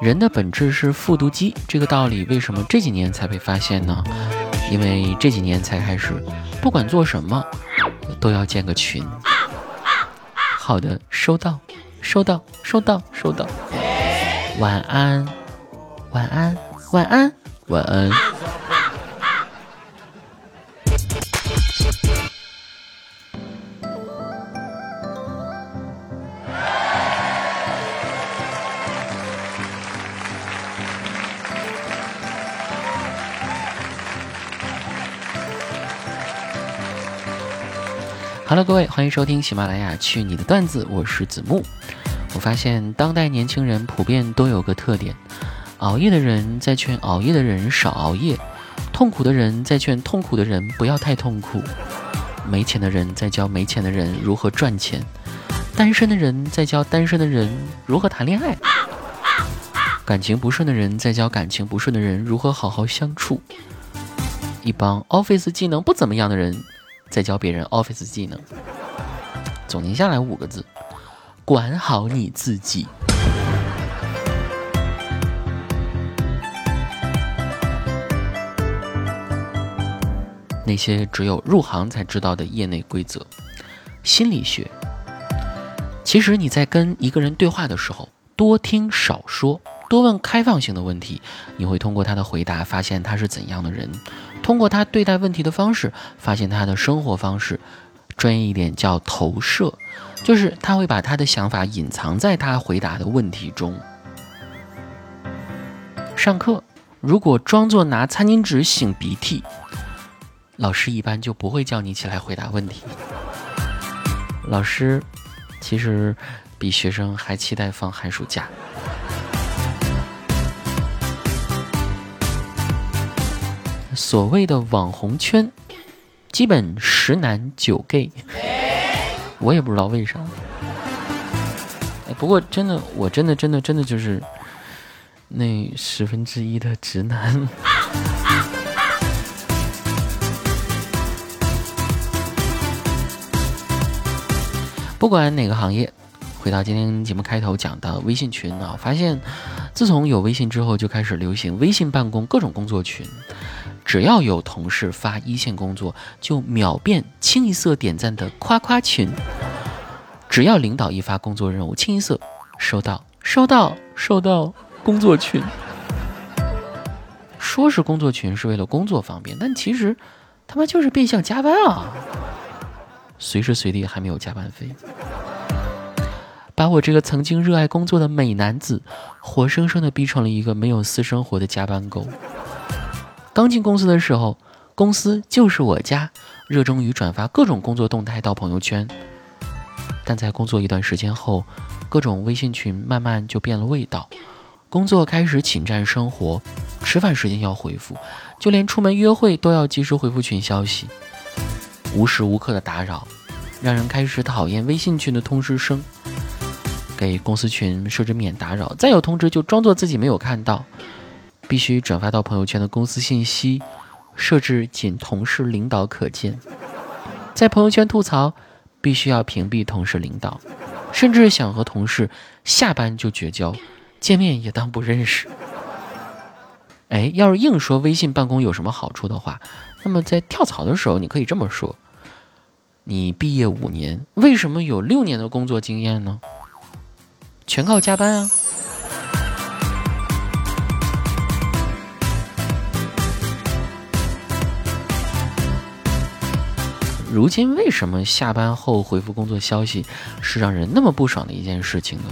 人的本质是复读机，这个道理为什么这几年才被发现呢？因为这几年才开始，不管做什么，都要建个群。好的，收到，收到，收到，收到。晚安，晚安，晚安，晚安。Hello，各位，欢迎收听喜马拉雅去你的段子，我是子木。我发现当代年轻人普遍都有个特点：熬夜的人在劝熬夜的人少熬夜，痛苦的人在劝痛苦的人不要太痛苦，没钱的人在教没钱的人如何赚钱，单身的人在教单身的人如何谈恋爱，感情不顺的人在教感情不顺的人如何好好相处，一帮 Office 技能不怎么样的人。再教别人 Office 技能，总结下来五个字：管好你自己。那些只有入行才知道的业内规则，心理学。其实你在跟一个人对话的时候，多听少说。多问开放性的问题，你会通过他的回答发现他是怎样的人；通过他对待问题的方式，发现他的生活方式。专业一点叫投射，就是他会把他的想法隐藏在他回答的问题中。上课如果装作拿餐巾纸擤鼻涕，老师一般就不会叫你起来回答问题。老师其实比学生还期待放寒暑假。所谓的网红圈，基本十男九 gay，我也不知道为啥。不过真的，我真的真的真的就是那十分之一的直男。不管哪个行业，回到今天节目开头讲的微信群啊，发现自从有微信之后，就开始流行微信办公各种工作群。只要有同事发一线工作，就秒变清一色点赞的夸夸群；只要领导一发工作任务，清一色收到收到收到工作群。说是工作群是为了工作方便，但其实他妈就是变相加班啊！随时随地还没有加班费，把我这个曾经热爱工作的美男子，活生生的逼成了一个没有私生活的加班狗。刚进公司的时候，公司就是我家，热衷于转发各种工作动态到朋友圈。但在工作一段时间后，各种微信群慢慢就变了味道，工作开始侵占生活，吃饭时间要回复，就连出门约会都要及时回复群消息，无时无刻的打扰，让人开始讨厌微信群的通知声。给公司群设置免打扰，再有通知就装作自己没有看到。必须转发到朋友圈的公司信息，设置仅同事领导可见。在朋友圈吐槽，必须要屏蔽同事领导，甚至想和同事下班就绝交，见面也当不认识。哎，要是硬说微信办公有什么好处的话，那么在跳槽的时候，你可以这么说：你毕业五年，为什么有六年的工作经验呢？全靠加班啊！如今为什么下班后回复工作消息是让人那么不爽的一件事情呢？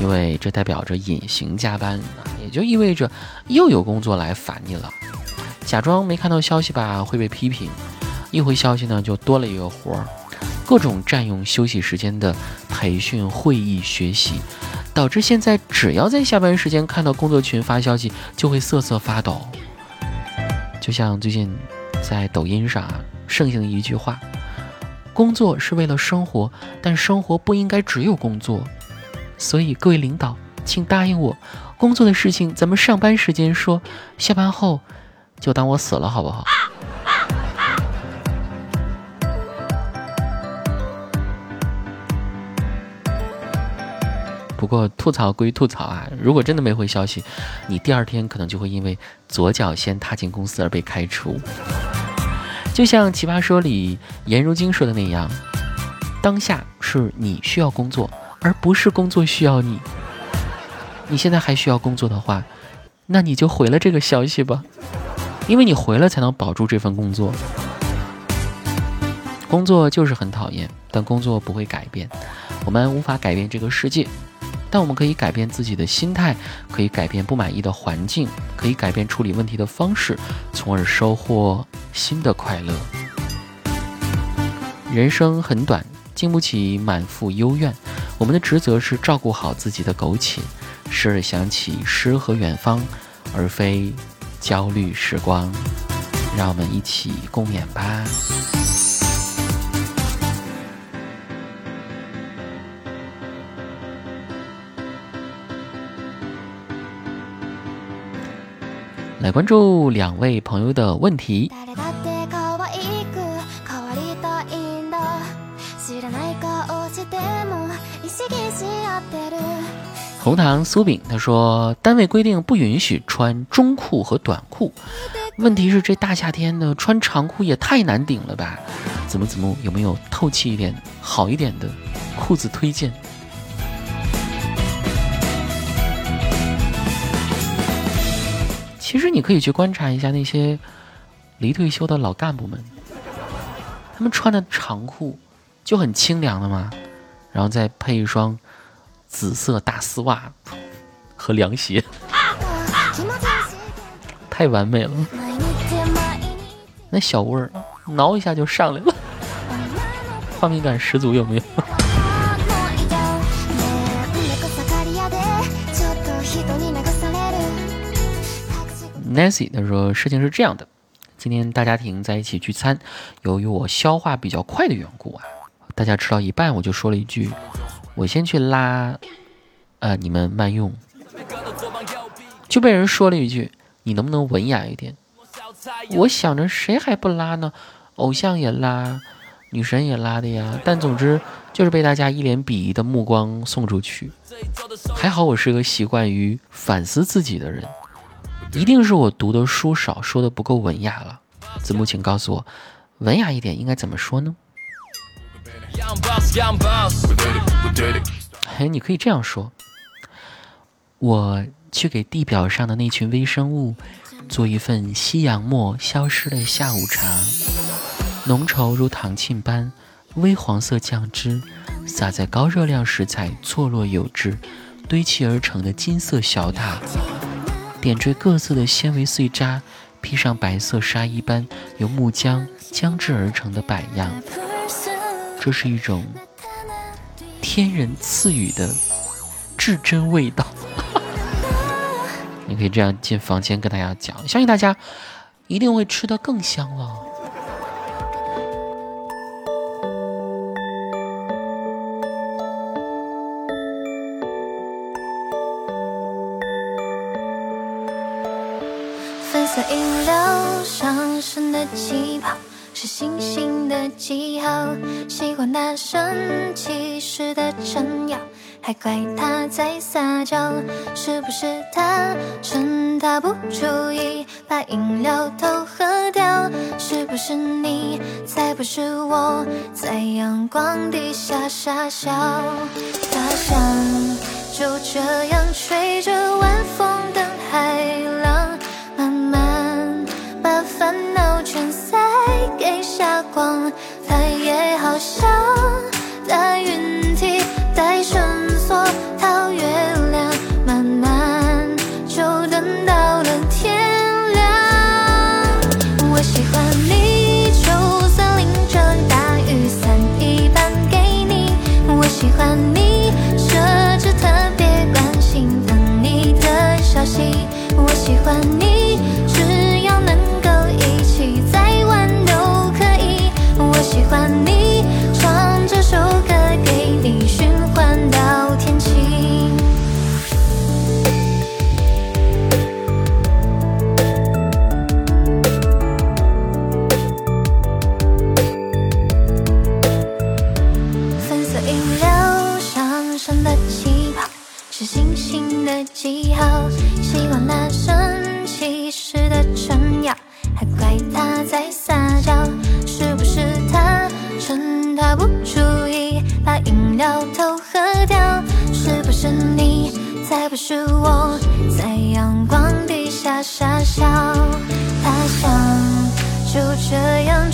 因为这代表着隐形加班，也就意味着又有工作来烦你了。假装没看到消息吧会被批评，一回消息呢就多了一个活儿，各种占用休息时间的培训、会议、学习，导致现在只要在下班时间看到工作群发消息就会瑟瑟发抖。就像最近在抖音上。盛行的一句话：“工作是为了生活，但生活不应该只有工作。”所以，各位领导，请答应我，工作的事情咱们上班时间说，下班后就当我死了，好不好？不过吐槽归吐槽啊，如果真的没回消息，你第二天可能就会因为左脚先踏进公司而被开除。就像《奇葩说》里颜如晶说的那样，当下是你需要工作，而不是工作需要你。你现在还需要工作的话，那你就回了这个消息吧，因为你回了才能保住这份工作。工作就是很讨厌，但工作不会改变。我们无法改变这个世界，但我们可以改变自己的心态，可以改变不满意的环境，可以改变处理问题的方式，从而收获新的快乐。人生很短，经不起满腹幽怨。我们的职责是照顾好自己的苟且，时而想起诗和远方，而非焦虑时光。让我们一起共勉吧。来关注两位朋友的问题。红糖酥饼他说，单位规定不允许穿中裤和短裤，问题是这大夏天的穿长裤也太难顶了吧？怎么怎么有没有透气一点、好一点的裤子推荐？其实你可以去观察一下那些离退休的老干部们，他们穿的长裤就很清凉的嘛，然后再配一双紫色大丝袜和凉鞋，太完美了。那小味儿挠一下就上来了，画面感十足，有没有？Nancy 他说：“事情是这样的，今天大家庭在一起聚餐，由于我消化比较快的缘故啊，大家吃到一半，我就说了一句：‘我先去拉，呃，你们慢用。’就被人说了一句：‘你能不能文雅一点？’我想着谁还不拉呢？偶像也拉，女神也拉的呀。但总之就是被大家一脸鄙夷的目光送出去。还好我是个习惯于反思自己的人。”一定是我读的书少，说的不够文雅了。子木，请告诉我，文雅一点应该怎么说呢？嘿，你可以这样说：我去给地表上的那群微生物做一份夕阳末消失的下午茶，浓稠如糖沁般，微黄色酱汁洒在高热量食材错落有致、堆砌而成的金色小塔。点缀各色的纤维碎渣，披上白色纱衣般由木浆浆制而成的摆样，这是一种天人赐予的至真味道。你可以这样进房间跟大家讲，相信大家一定会吃得更香了。饮料上升的气泡是星星的记号，喜欢他生气时的撑腰，还怪他在撒娇，是不是他趁他不注意把饮料都喝掉？是不是你，才不是我，在阳光底下傻笑？他想就这样吹着晚风等海霞光，它也好像饮料上升的气泡，是星星的记号。希望那升起时的闪耀，还怪他在撒娇。是不是他趁他不注意把饮料偷喝掉？是不是你，才不是我，在阳光底下傻笑。他想就这样。